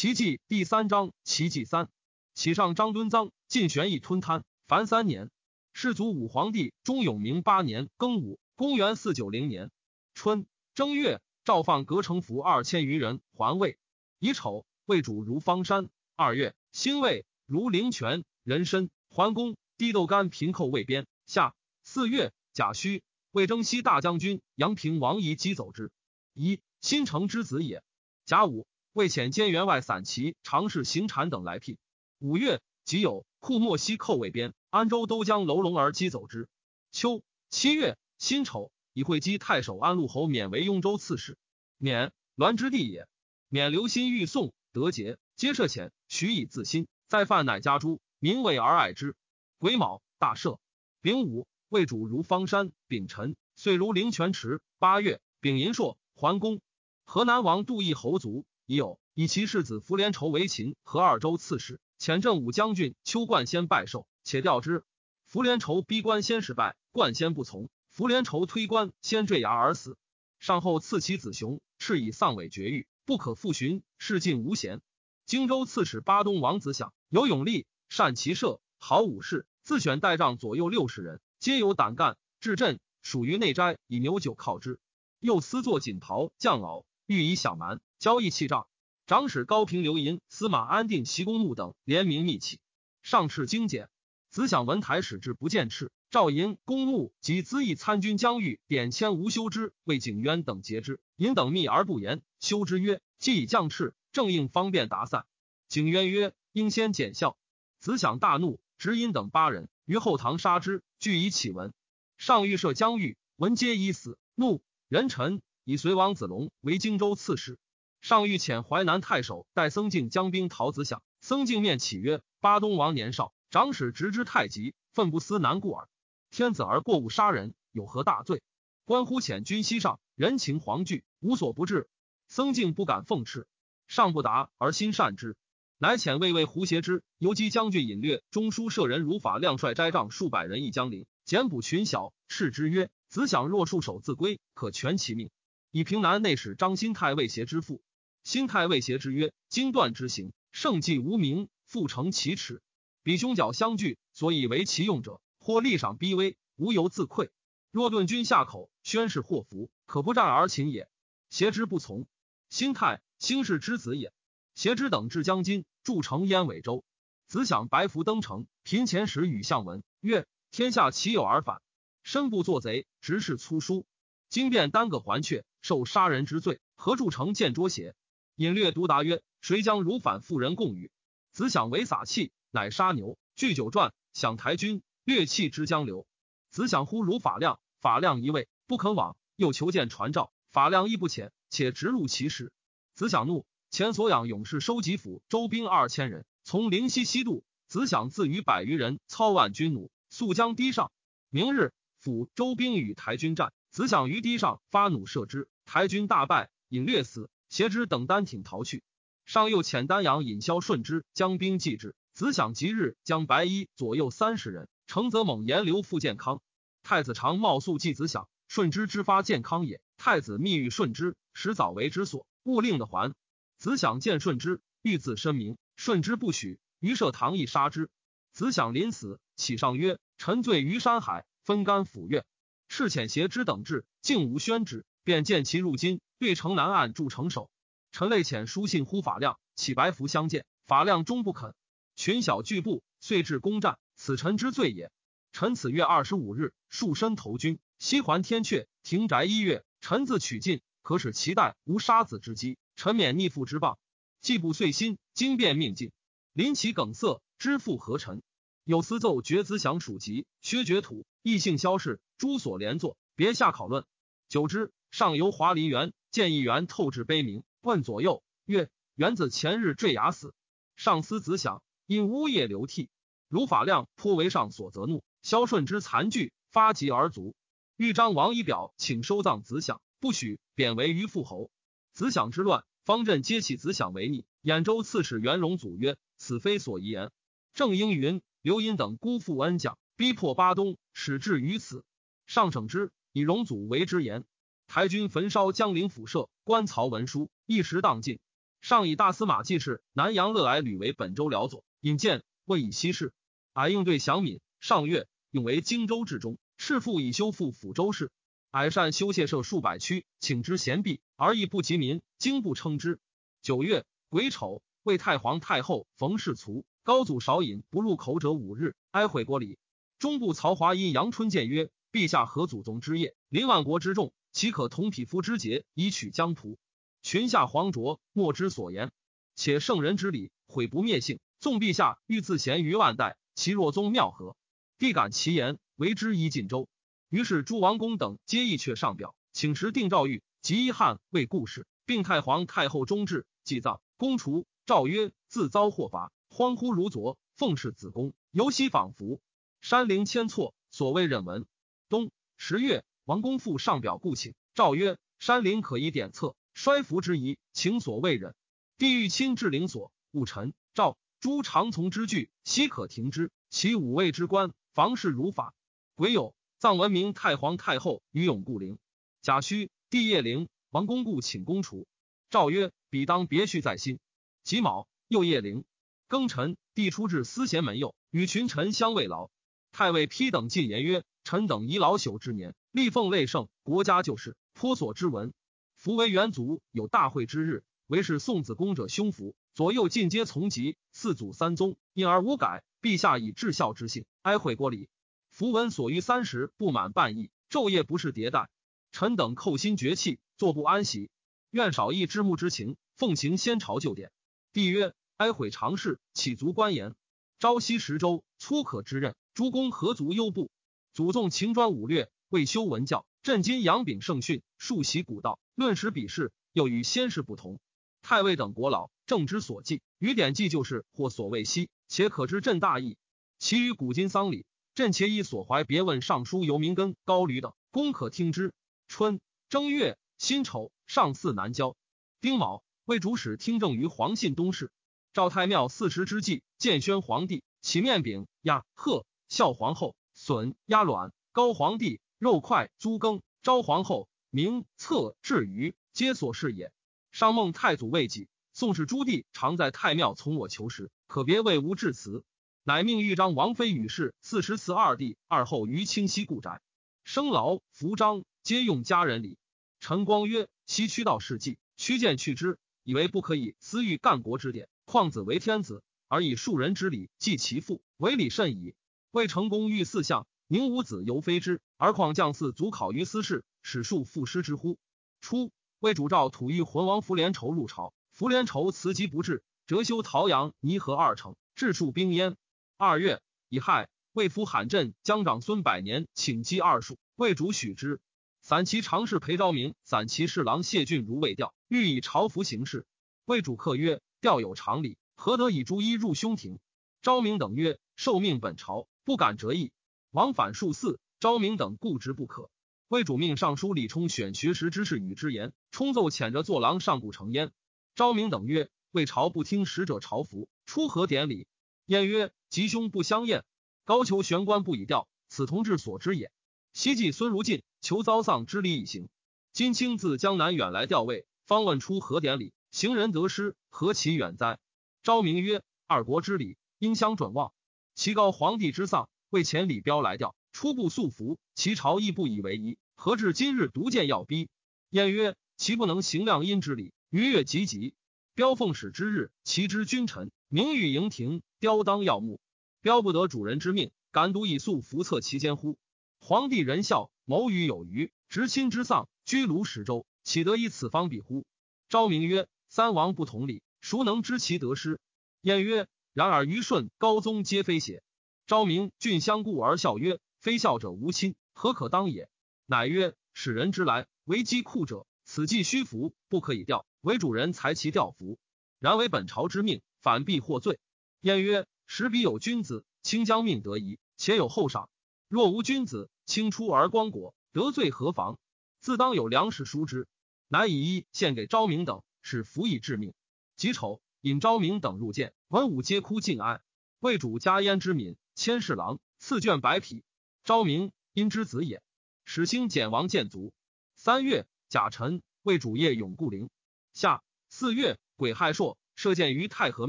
齐记第三章，齐记三，启上张敦臧晋玄义吞贪，凡三年。世祖武皇帝中永明八年庚午，公元四九零年春正月，诏放隔城府二千余人还魏。乙丑，魏主如方山。二月，辛未，如灵泉、人参、桓公、低豆干平寇魏边。夏四月，甲戌，魏征西大将军杨平、王仪击走之。一新城之子也。甲午，魏遣监员外散骑常侍行禅等来聘。五月，己酉，库莫西寇魏边。安州都将楼龙而击走之。秋七月辛丑，以会稽太守安陆侯免为雍州刺史。免栾之地也。免留心欲宋德节，皆赦遣，许以自新。再犯乃家诸民为而爱之。癸卯，大赦。丙午，魏主如方山。丙辰，岁如灵泉池。八月，丙寅朔，桓公。河南王杜邑侯族已有，以其世子符连仇为秦和二州刺史，遣镇武将军邱冠先拜寿。且调之，符连仇逼官先失败，冠先不从，符连仇推官先坠崖而死。上后赐其子雄，敕以丧尾绝育，不可复寻，事尽无贤。荆州刺史巴东王子享有勇力，善骑射，好武士，自选代帐左右六十人，皆有胆干。至镇属于内斋，以牛酒犒之。又私作锦袍将袄，欲以享蛮，交易器仗。长史高平刘寅、司马安定袭公怒等联名密启，上敕精简。子享文台使至不见敕，赵寅、公怒及资议参军姜玉贬迁吴修之为景渊等节之，寅等密而不言。修之曰：“既已降敕，正应方便达散。”景渊曰：“应先检校。”子享大怒，执寅等八人于后堂杀之，俱以启文。上欲赦姜玉，闻皆已死，怒。人臣以随王子龙为荆州刺史。上欲遣淮南太守带僧敬将兵讨子享，僧敬面启曰：“巴东王年少。”长史直之太急，愤不思难故耳。天子而过误杀人，有何大罪？关乎遣军西上，人情惶惧，无所不至。僧敬不敢奉敕，上不答而心善之，乃遣魏魏胡协之、游击将军引略中书舍人如法亮率斋帐数百人，一江陵简捕群小，斥之曰：“子享若束手自归，可全其命。”以平南内史张新太尉协之父。新太尉协之曰：“经断之行，圣迹无名，复成其耻。”彼兄角相拒，所以为其用者，或立赏逼威，无由自愧。若顿军下口，宣誓祸福，可不战而擒也。挟之不从，心态兴氏之子也。挟之等至江津，筑城燕尾州。子享白服登城，贫前时与相闻曰：“天下岂有而反？身不作贼，直是粗疏。今便单个还阙，受杀人之罪，何筑城见捉邪？”隐略独答曰：“谁将如反妇人共语？”子想为撒气。乃杀牛，据酒传，想台军，略弃之江流。子想呼如法亮，法亮一位不肯往，又求见传召。法亮亦不遣，且直入其室。子想怒，前所养勇士收集府周兵二千人，从灵溪西渡。子想自与百余人操万军弩，速将堤上。明日，府周兵与台军战，子想于堤上发弩射之，台军大败，引略死。挟之等单挺逃去。上又遣丹阳尹萧顺之将兵继之。子享即日将白衣左右三十人，承则猛言留复健康。太子常冒素祭子享，顺之之发健康也。太子密欲顺之，使早为之所，勿令的还。子享见顺之，欲自申明，顺之不许。于设堂邑杀之。子享临死，启上曰：“臣罪于山海，分甘抚越，赤遣挟之等至，竟无宣之，便见其入京，对城南岸筑城守。臣累遣书信呼法亮，启白服相见，法亮终不肯。”群小拒步，遂至攻战，此臣之罪也。臣此月二十五日，束身投军，西还天阙，停宅一月。臣自取尽，可使其代无杀子之机。臣免逆父之谤。既不遂心，经变命尽。临其梗塞，知父何臣？有司奏决子享属籍，薛绝土，异姓萧氏，诸所连坐，别下考论。久之，上游华林园，见一员透至悲鸣，问左右曰：“元子前日坠崖死。”上思子享。因呜咽流涕，如法亮颇为上所责怒。萧顺之残具，发疾而卒。豫章王以表，请收葬子享，不许，贬为于父侯。子享之乱，方阵皆起子享为逆。兖州刺史袁荣祖曰：“此非所宜言。”正应云：“刘殷等辜负恩将，逼迫巴东，始至于此。上省之，以荣祖为之言。台军焚烧江陵府舍，官曹文书，一时荡尽。上以大司马季氏、南阳乐哀吕为本州辽左，引荐未以西事。矮应对降敏，上月永为荆州治中，赤父以修复抚州市。矮善修谢社数百区，请之贤毕，而亦不及民，经不称之。九月癸丑，为太皇太后冯氏卒。高祖少饮不入口者五日，哀悔国礼。中部曹华因阳春见曰：“陛下何祖宗之业，临万国之众，岂可同匹夫之节以取疆图？群下黄浊，莫之所言。且圣人之礼，毁不灭性。纵陛下欲自贤于万代，其若宗庙何？必感其言，为之一晋州。于是诸王公等皆意却上表，请时定诏谕，及一汉为故事，并太皇太后终至，祭葬。公除诏曰：自遭祸罚。”欢呼如昨，奉侍子宫，游兮仿佛。山陵千错，所谓忍闻。冬十月，王公父上表故请，诏曰：山陵可以典册，衰服之仪，请所未忍。帝欲亲至陵所，勿臣。诏诸常从之惧，悉可停之。其五位之官，房事如法。癸酉，葬文明太皇太后于永固陵。甲戌，帝业陵，王公故请公除。诏曰：彼当别序在心。己卯，又业陵。庚辰，帝出至司贤门右，与群臣相慰劳。太尉批等进言曰：“臣等已老朽之年，立奉累圣，国家就是，颇所之闻。夫为元祖有大会之日，为是宋子公者兄服，左右尽皆从疾，四祖三宗，因而无改。陛下以至孝之性，哀悔国礼。符文所于三十不满半亿，昼夜不是迭代。臣等叩心绝气，坐不安息，愿少益之目之情，奉行先朝旧典。”帝曰。哀悔常事，岂足观言？朝夕十州，粗可之任。诸公何足忧怖？祖宗勤专武略，未修文教，朕今扬秉圣训，数习古道，论史比事，又与先世不同。太尉等国老，正之所记，于典记就是或所谓昔，且可知朕大义。其余古今丧礼，朕且以所怀别问尚书游明根、高吕等，公可听之。春正月辛丑，上巳南郊。丁卯，为主使听政于黄信东市。赵太庙四时之际，建宣皇帝起面饼、鸭、鹤；孝皇后笋、鸭卵；高皇帝肉块、猪羹；昭皇后明策、雉鱼，皆所事也。上孟太祖未己，宋氏朱棣常在太庙从我求食，可别为吾致辞。乃命豫章王妃与氏四十祠二弟二后于清溪故宅，生劳服章皆用家人礼。陈光曰：西驱道事迹，屈谏去之，以为不可以私欲干国之典。况子为天子，而以庶人之礼祭其父，为礼甚矣。魏成功欲四相，宁无子犹非之，而况将嗣足考于私事，使庶父师之乎？初，魏主诏吐欲浑王符连仇入朝，符连仇辞疾不至，折修陶阳、泥河二城，治戍兵焉。二月，乙亥，魏夫罕镇将长孙百年请击二数，魏主许之。散骑常侍裴昭明、散骑侍郎谢俊如未调，欲以朝服行事。魏主客曰。调有常理，何得以朱衣入宫廷？昭明等曰：“受命本朝，不敢折意。”往返数次，昭明等固执不可。魏主命尚书李冲选学识之士与之言，冲奏遣着坐郎上古成焉。昭明等曰：“魏朝不听使者朝服，出何典礼？”燕曰：“吉凶不相验，高俅玄关不以调，此同志所知也。”西晋孙如进求遭丧之礼以行，今卿自江南远来调位，方问出何典礼？行人得失，何其远哉？昭明曰：“二国之礼，应相准望。其高皇帝之丧，为前李彪来调，初不素服，其朝亦不以为宜。何至今日独见要逼？”晏曰：“其不能行量阴之礼，逾越极极。彪奉使之日，其之君臣，名誉盈庭，雕当耀目。彪不得主人之命，敢独以素服策其间乎？皇帝仁孝，谋于有余，执亲之丧，居庐十州，岂得以此方比乎？”昭明曰。三王不同礼，孰能知其得失？晏曰：“然而虞舜、高宗皆非邪？”昭明郡相顾而笑曰：“非孝者无亲，何可当也？”乃曰：“使人之来为积库者，此既虚服，不可以调。为主人裁其调服，然为本朝之命，反必获罪。”晏曰：“时彼有君子，卿将命得宜，且有后赏；若无君子，卿出而光果，得罪何妨？自当有粮食输之。”乃以一献给昭明等。使服以致命。己丑，引昭明等入见，文武皆哭尽哀。魏主加焉之敏，千侍郎赐卷白匹。昭明因之子也。始兴简王建卒。三月，甲辰，魏主业永固陵。夏四月，癸亥朔，射箭于太和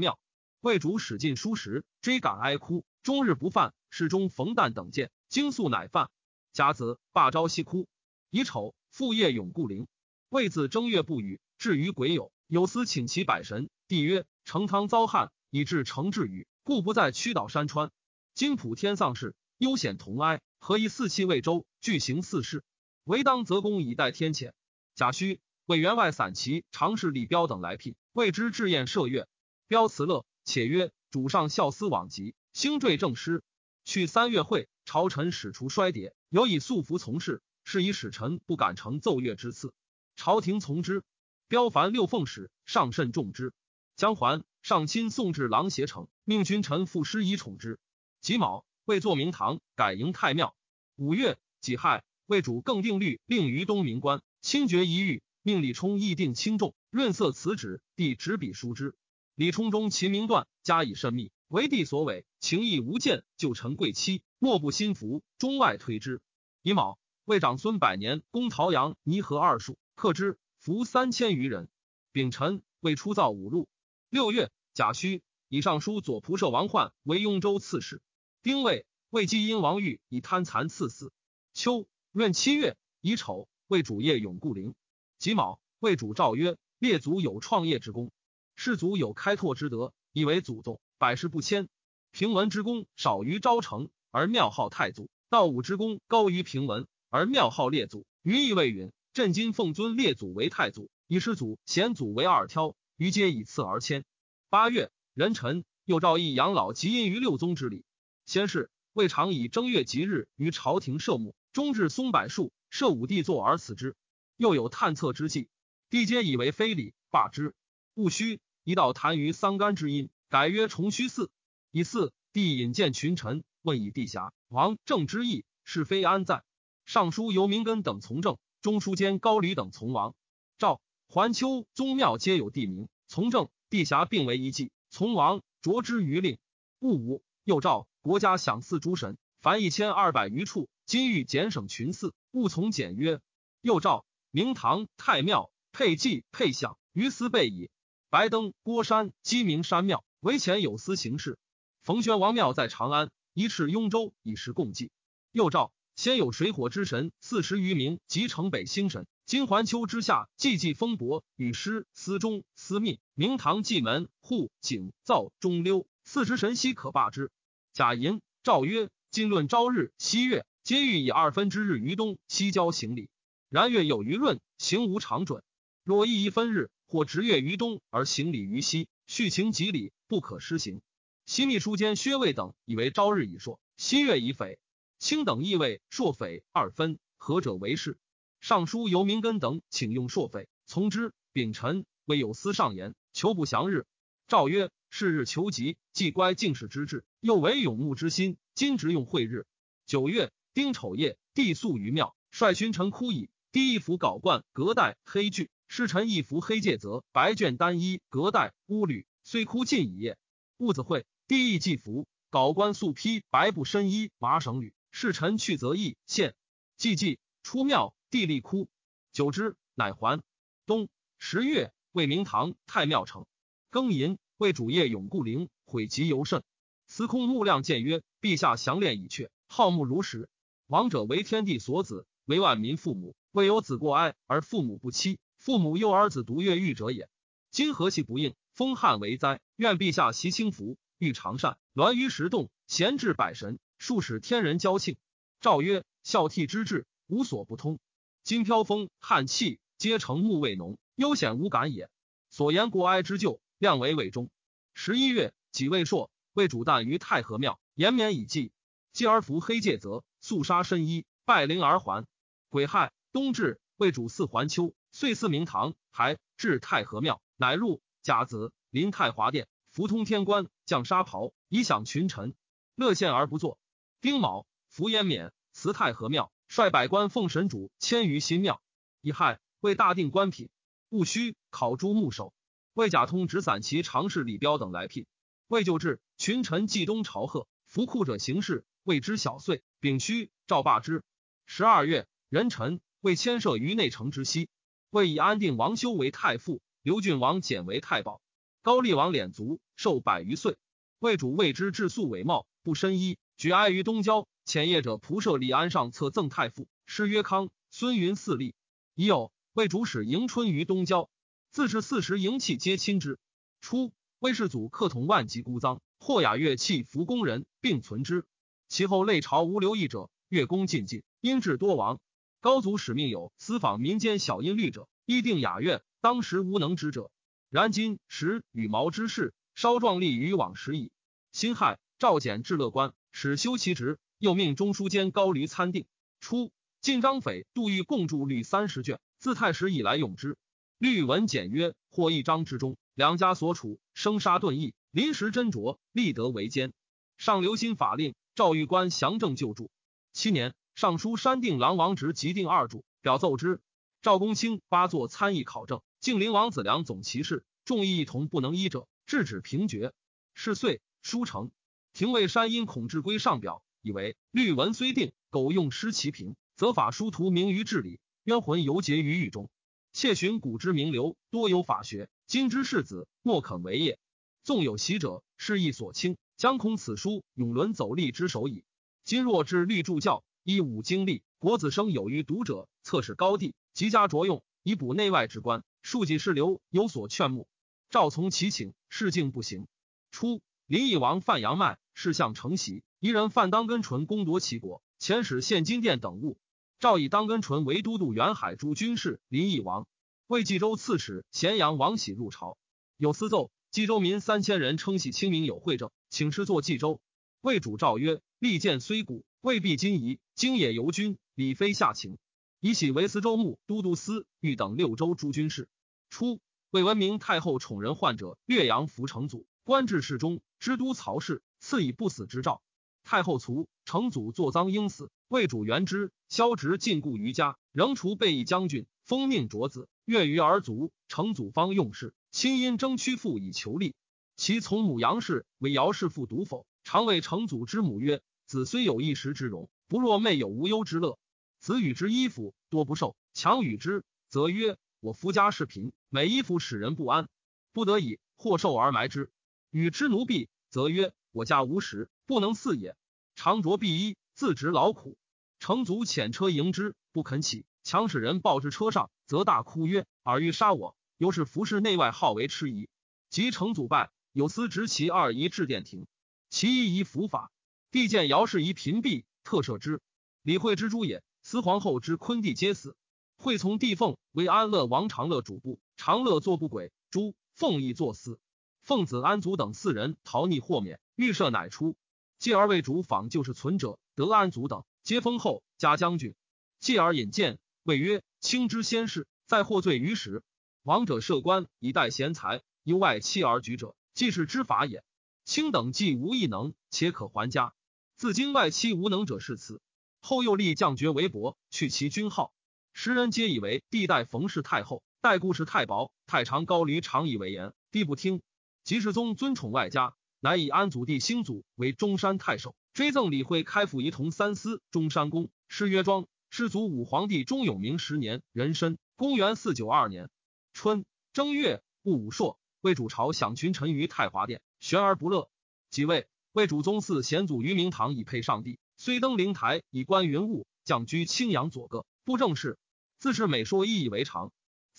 庙。魏主使进书时，追赶哀哭，终日不饭。侍中冯旦等见，惊素乃饭。甲子，罢朝夕哭。乙丑，复夜永固陵。魏自正月不语，至于癸酉，有司请其百神。帝曰：成汤遭旱，以致成治雨，故不在曲岛山川。今普天丧事，忧显同哀，何以四气未周，俱行四事？唯当则公以待天谴。贾诩为员外散骑常侍李彪等来聘，谓之至宴射乐。彪辞乐。且曰：“主上孝思往极，兴坠正师。去三月会，朝臣使除衰跌，有以素服从事，是以使臣不敢承奏乐之赐。朝廷从之。彪凡六奉使，上甚重之。江环上亲送至郎协城，命君臣赋诗以宠之。己卯，为作明堂，改营太庙。五月己亥，为主更定律，令于东明官清决一狱，命李冲议定轻重，润色辞旨，帝执笔书之。”李冲中其名段，加以甚密，为帝所委，情义无间，旧臣贵戚，莫不心服，中外推之。乙卯，为长孙百年攻陶阳、泥河二数，克之，俘三千余人。丙辰，为出造五路。六月，甲戌，以上书左仆射王焕为雍州刺史。丁未，为基因王玉以贪残赐死。秋闰七月，乙丑，为主业永固陵。己卯，为主诏曰：列祖有创业之功。世祖有开拓之德，以为祖宗，百世不迁。平文之功少于昭成，而庙号太祖；道武之功高于平文，而庙号列祖。余意未允，朕今奉尊列祖为太祖，以世祖、显祖为二挑，余皆以次而迁。八月，壬辰，又诏议养老及因于六宗之礼。先是，未尝以正月吉日于朝廷设墓，终至松柏树，设武帝座而死之。又有探测之计，帝皆以为非礼，罢之。戊戌。一道谈于桑干之音，改曰重虚寺。以四帝引荐群臣，问以帝侠王政之意，是非安在？尚书尤明根等从政，中书监高吕等从王。赵环丘宗庙皆有地名，从政帝侠并为一计，从王着之于令。戊午，又诏国家享祀诸神，凡一千二百余处，今欲减省群祀，勿从简约。又诏明堂太庙配祭配享，于斯备矣。白登郭山鸡鸣山庙为前有司行事，冯宣王庙在长安，一斥雍州以示共济。又诏先有水火之神四十余名及城北星神，今环丘之下祭祭风伯与师司中司命明堂祭门户景灶中溜四十神悉可罢之。贾寅诏曰：今论朝日夕月，皆欲以二分之日于东西郊行礼。然月有余润，行无常准。若一一分日。或直月于东而行礼于西，续情及礼，不可施行。西秘书监薛卫等以为朝日以朔，西月以匪。卿等亦谓朔匪二分，何者为是？尚书尤明根等请用朔匪，从之。丙辰，未有司上言，求不祥日。诏曰：是日求吉，既乖敬事之志，又为永慕之心，今直用会日。九月丁丑夜，帝宿于庙，率群臣哭矣。第一服缟冠，隔带黑具。侍臣一服黑戒则白绢单衣隔带乌履，虽哭尽一夜。戊子会，帝亦祭服，缟冠素披白布深衣麻绳履。侍臣去则义献祭祭出庙，帝立哭。久之，乃还。冬十月，为明堂太庙成。庚寅，为主业永固灵，毁极尤甚。司空穆亮谏曰：陛下详练已确，好慕如实。王者为天地所子，为万民父母，未有子过哀而父母不欺。父母幼儿子独越狱者也。今何其不应？封汉为灾。愿陛下习清福，欲长善，鸾于石洞，闲置百神，数使天人交庆。诏曰：孝悌之志，无所不通。今飘风汉气，皆成木未浓，悠显无感也。所言国哀之旧，量为伪中。十一月，己未朔，为主诞于太和庙，延绵以祭。继而服黑戒则，素纱深衣，拜灵而还。癸亥，冬至，为主祀还秋。遂祀明堂，还至太和庙，乃入甲子，临太华殿，服通天冠，降沙袍，以享群臣。乐献而不作。丁卯，服延冕，辞太和庙，率百官奉神主迁于新庙。乙亥，为大定官品。戊戌，考诸牧首。魏甲通执散骑常侍李彪等来聘。魏就至，群臣冀东朝贺，服库者行事，谓之小岁。丙戌，赵罢之。十二月，壬辰，魏迁设于内城之西。魏以安定王修为太傅，刘郡王简为太保。高丽王敛卒，寿百余岁。魏主谓之质素伟貌，不深衣，举哀于东郊。遣业者仆射李安上策赠太傅，诗曰康。孙云四立。已有魏主使迎春于东郊，自是四时迎器皆亲之。初，魏世祖克统万籍孤臧，或雅乐器服工人，并存之。其后类朝无留意者，乐工尽尽，音质多亡。高祖使命有私访民间小音律者，议定雅乐，当时无能之者。然今时羽毛之事，稍壮丽于往时矣。辛亥，赵简至乐观，使修其职，又命中书监高驴参定。初，晋张斐、杜预共著律三十卷，自太史以来用之。律文简约，或一章之中，两家所处生杀顿异，临时斟酌，立德为奸。上留心法令，赵玉官详正救助。七年。尚书山定郎王直即定二主，表奏之。赵公卿八座参议考证，敬陵王子良总其事，众议一同不能依者，制止平决。是岁，书成。廷尉山阴孔志归上表，以为律文虽定，苟用失其平，则法殊途名于治理，冤魂犹结于狱中。窃寻古之名流，多有法学，今之士子莫肯为也。纵有习者，是亦所轻，将恐此书永沦走吏之手矣。今若至律助教。依五经历，国子生有余读者，测试高第，极加着用，以补内外之官。庶几士流有所劝慕，赵从其请，事竟不行。初，林邑王范阳迈，事相承袭，一人范当根纯攻夺齐国，遣使献金殿等物。赵以当根纯为都督远海诸军事。林邑王为冀州刺史咸阳王喜入朝，有私奏，冀州民三千人称喜清明有惠政，请师作冀州。魏主诏曰：利剑虽古。未必今宜，今也游军，礼非下情。以喜为司州牧、都督司、御等六州诸军事。初，魏文明太后宠人患者，岳阳扶成祖，官至侍中、知都曹氏，赐以不死之诏。太后卒，成祖坐赃应死，魏主元之，萧直禁锢于家，仍除备役将军，封命卓子。月余而卒，成祖方用事，亲因征屈父以求利。其从母杨氏为姚氏父独否，常谓成祖之母曰。子虽有一时之荣，不若妹有无忧之乐。子与之衣服多不受，强与之，则曰：“我夫家世贫，每衣服使人不安，不得已或受而埋之。与之奴婢，则曰：我家无食，不能饲也。常着敝衣，自执劳苦。成卒遣车迎之，不肯起，强使人抱至车上，则大哭曰：尔欲杀我！又是服侍内外好为痴疑。及成祖败，有司执其二姨至殿庭，其一姨伏法。帝见姚氏仪贫婢，特赦之。李惠之诸也，司皇后之昆弟皆死。惠从帝凤为安乐王长乐主簿，长乐作不轨，朱凤亦作司。奉子安祖等四人逃匿豁免，预设乃出。继而为主访旧是存者，得安祖等皆封后加将军。继而引荐，谓曰：“卿之先世，在获罪于时。王者设官以待贤才，忧外戚而举者，既是知法也。卿等既无异能，且可还家。”自今外戚无能者是此。后又立将爵为伯，去其君号。时人皆以为帝代冯氏太后，代故事太薄，太常高驴常以为言，帝不听。齐世宗尊宠外家，乃以安祖弟兴祖为中山太守，追赠李惠开府仪同三司中山公。谥曰庄。世祖武皇帝中永明十年壬申，公元四九二年春正月戊午朔，为主朝享群臣于太华殿，悬而不乐。即位。为主宗嗣显祖于明堂以配上帝，虽登灵台以观云雾，降居青阳左阁，不正事。自是美说意以为常。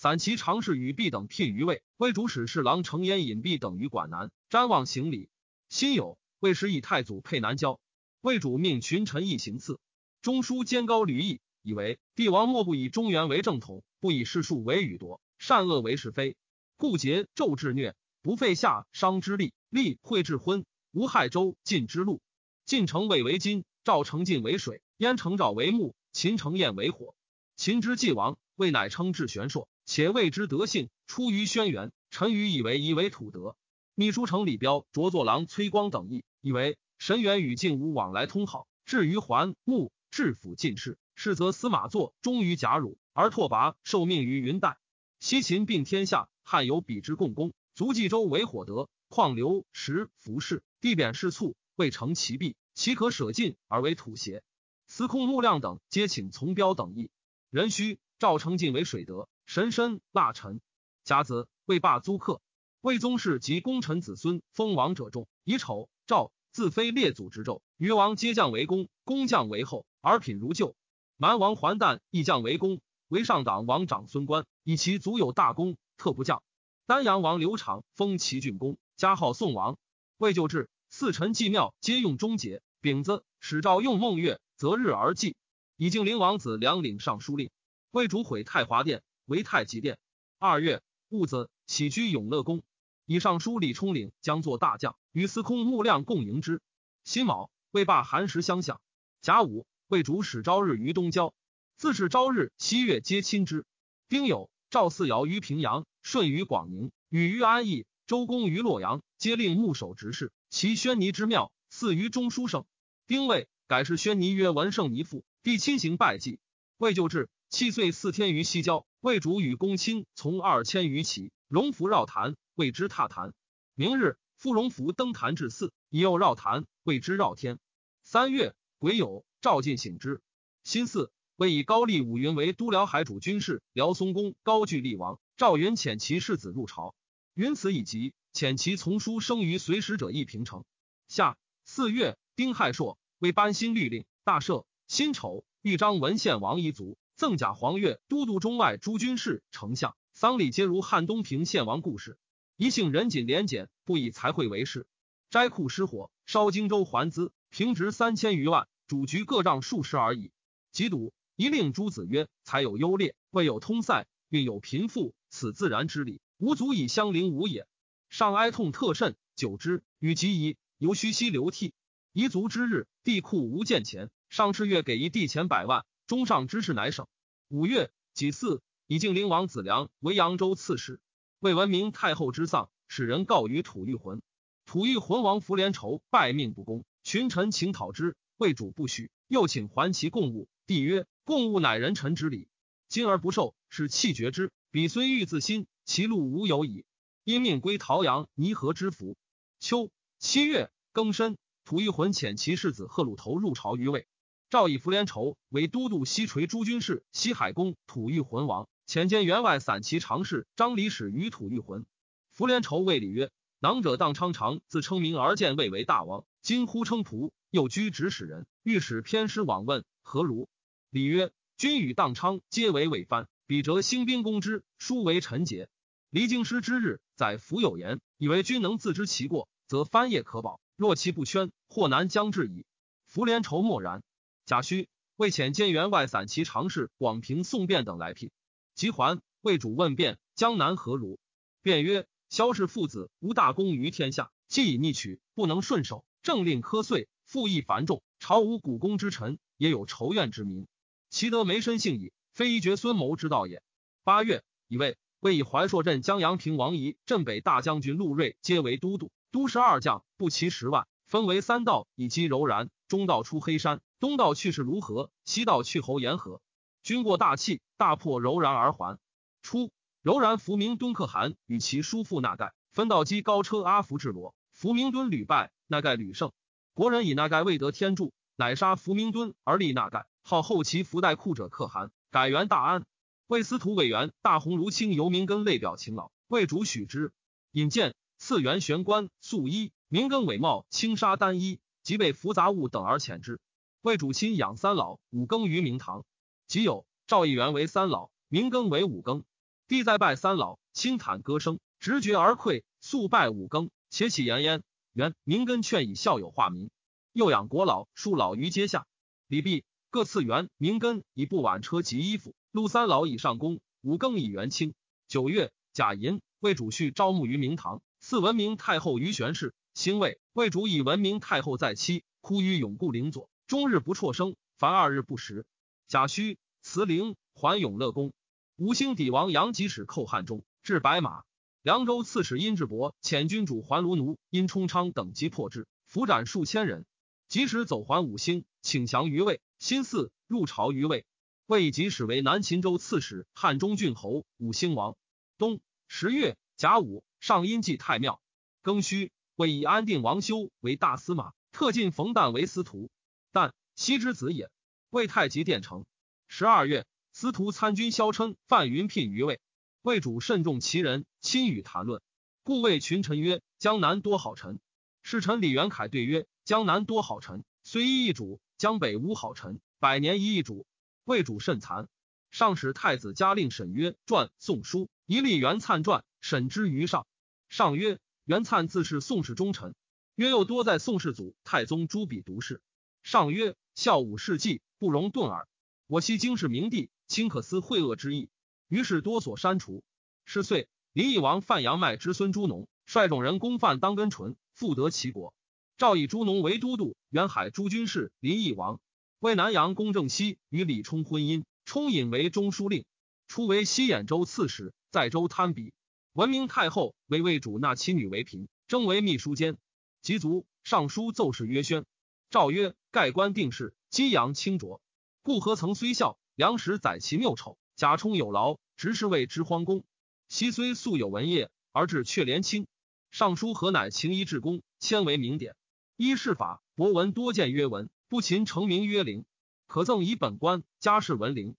散骑常侍与毕等聘于魏，为主使侍郎程焉引毕等于管南，瞻望行礼。辛酉，魏时以太祖配南郊，魏主命群臣议行刺。中书监高吕义以为帝王莫不以中原为正统，不以世数为语夺，善恶为是非，故桀纣治虐，不废夏商之力，立惠治昏。无害周晋之路，晋城魏为金，赵成晋为水，燕城赵为木，秦城燕为火。秦之既亡，魏乃称至玄硕，且谓之德性出于轩辕。臣愚以为夷为土德。秘书丞李彪、着作郎崔光等议，以为神元与晋无往来通好。至于桓穆治府进士，是则司马作忠于贾汝，而拓跋受命于云代。西秦并天下，汉有比之共工，足冀州为火德，况刘石服饰。地贬士卒，未成其弊，岂可舍尽而为土邪？司空陆亮等皆请从标等议。人须赵成进为水德，神身腊臣。甲子，魏霸租客。魏宗室及功臣子孙封王者众，以丑赵自非列祖之胄，余王皆降为公，公降为后，而品如旧。蛮王还旦亦降为公，为上党王长孙观，以其足有大功，特不降。丹阳王刘长封齐郡公，加号宋王。魏就治，四臣祭庙皆用终节。丙子，使诏用孟月，择日而祭。以敬陵王子梁领尚书令。魏主毁太华殿，为太极殿。二月戊子，起居永乐宫。以尚书李冲领将作大将，与司空穆亮共迎之。辛卯，魏罢寒食相向。甲午，魏主使朝日于东郊，自是朝日、七月皆亲之。丁酉，赵四尧于平阳，舜于广宁，禹于安邑，周公于洛阳，皆令牧守执事。其宣尼之庙，祀于中书省。丁未，改氏宣尼曰文圣尼父，必亲行拜祭。未就治，七岁四天于西郊。魏主与公卿从二千余骑，荣服绕坛。谓之踏坛。明日，傅荣福登坛至祀，以右绕坛，谓之绕天。三月，癸酉，赵进省之。辛巳，魏以高丽武云为都辽海主军事，辽松公高句丽王。赵云遣其世子入朝，云此以及，遣其从书生于随时者一平城。夏四月，丁亥朔，为班新律令，大赦。辛丑，豫章文献王遗族，赠甲黄钺，都督中外诸军事，丞相丧礼皆如汉东平献王故事。一姓人谨廉俭，不以财会为事。斋库失火，烧荆州还资，平值三千余万，主局各账数十而已。即赌一令诸子曰：“才有优劣，未有通塞，运有贫富，此自然之理，无足以相凌吾也。”上哀痛特甚，久之，与其疑，犹须息流涕。彝族之日，地库无见钱，上赤月给一地钱百万，中上之事乃省。五月己巳，以敬陵王子良为扬州刺史。为闻明太后之丧，使人告于吐玉浑。吐玉浑王福连仇拜命不公，群臣请讨之，魏主不许。又请还其贡物，帝曰：“贡物乃人臣之礼，今而不受，是弃绝之。彼虽欲自新，其路无有矣。”因命归陶阳泥河之府。秋七月庚申，吐玉浑遣其世子贺鲁头入朝于魏。诏以福连仇为都督西垂诸军事、西海公吐玉浑王。遣兼员外散骑常侍张李使于吐玉浑。福连仇谓礼曰：“囊者荡昌长自称名而见魏为大王，今呼称仆，又居指使人，欲使偏师往问何如？”礼曰：“君与荡昌皆为伪藩，彼则兴兵攻之，殊为臣节。离京师之日，载福有言，以为君能自知其过，则藩业可保；若其不宣，祸难将至矣。”福连仇默然。贾诩为遣兼员外散骑常侍广平宋辩等来聘。即还，魏主问辩江南何如？辩曰：萧氏父子无大功于天下，既以逆取，不能顺守，政令苛碎，赋役繁重，朝无古公之臣，也有仇怨之民。其德没身性矣，非一绝孙谋之道也。八月，以魏魏以怀朔镇江阳平王仪镇北大将军陆睿皆为都督，都十二将，不齐十万，分为三道，以击柔然。中道出黑山，东道去是卢河，西道去侯延河。军过大气，大破柔然而还。初，柔然伏明敦可汗与其叔父纳盖分道击高车阿福至罗，伏明敦屡败，纳盖屡胜。国人以纳盖未得天助，乃杀伏明敦而立纳盖，号后其福代库者可汗，改元大安。魏司徒委员大鸿胪卿游明根类表勤劳，魏主许之。引荐赐元玄关素衣，明根伪帽轻纱单衣，即被服杂物等而遣之。魏主亲养三老，五更于明堂。即有赵义元为三老，明更为五更。帝再拜三老，轻坦歌声，直觉而愧，速拜五更，且起言焉。元明根劝以孝友化民，又养国老庶老于阶下。礼毕，各赐元明根以布挽车及衣服。陆三老以上公，五更以元清。九月，贾寅为主婿招募于明堂，赐文明太后于玄氏。兴未，魏主以文明太后在妻，哭于永固陵左，终日不辍声，凡二日不食。贾诩辞陵，还永乐宫。五星底王杨吉使寇汉中，至白马。凉州刺史殷志伯遣军主还卢奴殷冲昌等击破之，俘斩数千人。吉使走还五星，请降于魏。新四入朝于魏，魏以即使为南秦州刺史、汉中郡侯、五星王。冬十月甲午，上阴祭太庙。庚戌，魏以安定王修为大司马，特进冯旦为司徒。旦，西之子也。魏太极殿城。十二月，司徒参军萧琛、范云聘于魏。魏主慎重其人，亲与谈论，故谓群臣曰：“江南多好臣。”侍臣李元凯对曰：“江南多好臣，虽一易主；江北无好臣，百年一易主。”魏主甚残。上使太子嘉令沈曰：“传宋书，一立元粲传，审之于上。”上曰：“元粲自是宋氏忠臣。”曰：“又多在宋世祖、太宗朱笔读事。”上曰：“孝武事迹，不容顿耳。我昔经世明帝，卿可思惠恶之意。”于是多所删除。是岁，林义王范阳迈之孙朱农率众人攻犯当根淳，复得齐国。诏以朱农为都督，远海诸军事。林义王为南阳公正熙与李冲婚姻，冲引为中书令，初为西兖州刺史，在州贪比。文明太后为魏主纳其女为嫔，征为秘书监。及卒，尚书奏事曰：“宣。”诏曰：“盖官定事，激扬清浊，故何曾虽孝，良时载其谬丑。”贾充有劳，执事谓之荒公。昔虽素有文业，而至却廉清。尚书何乃情一至公，迁为名典。依事法，博文多见曰文，不勤成名曰灵。可赠以本官，家世文灵。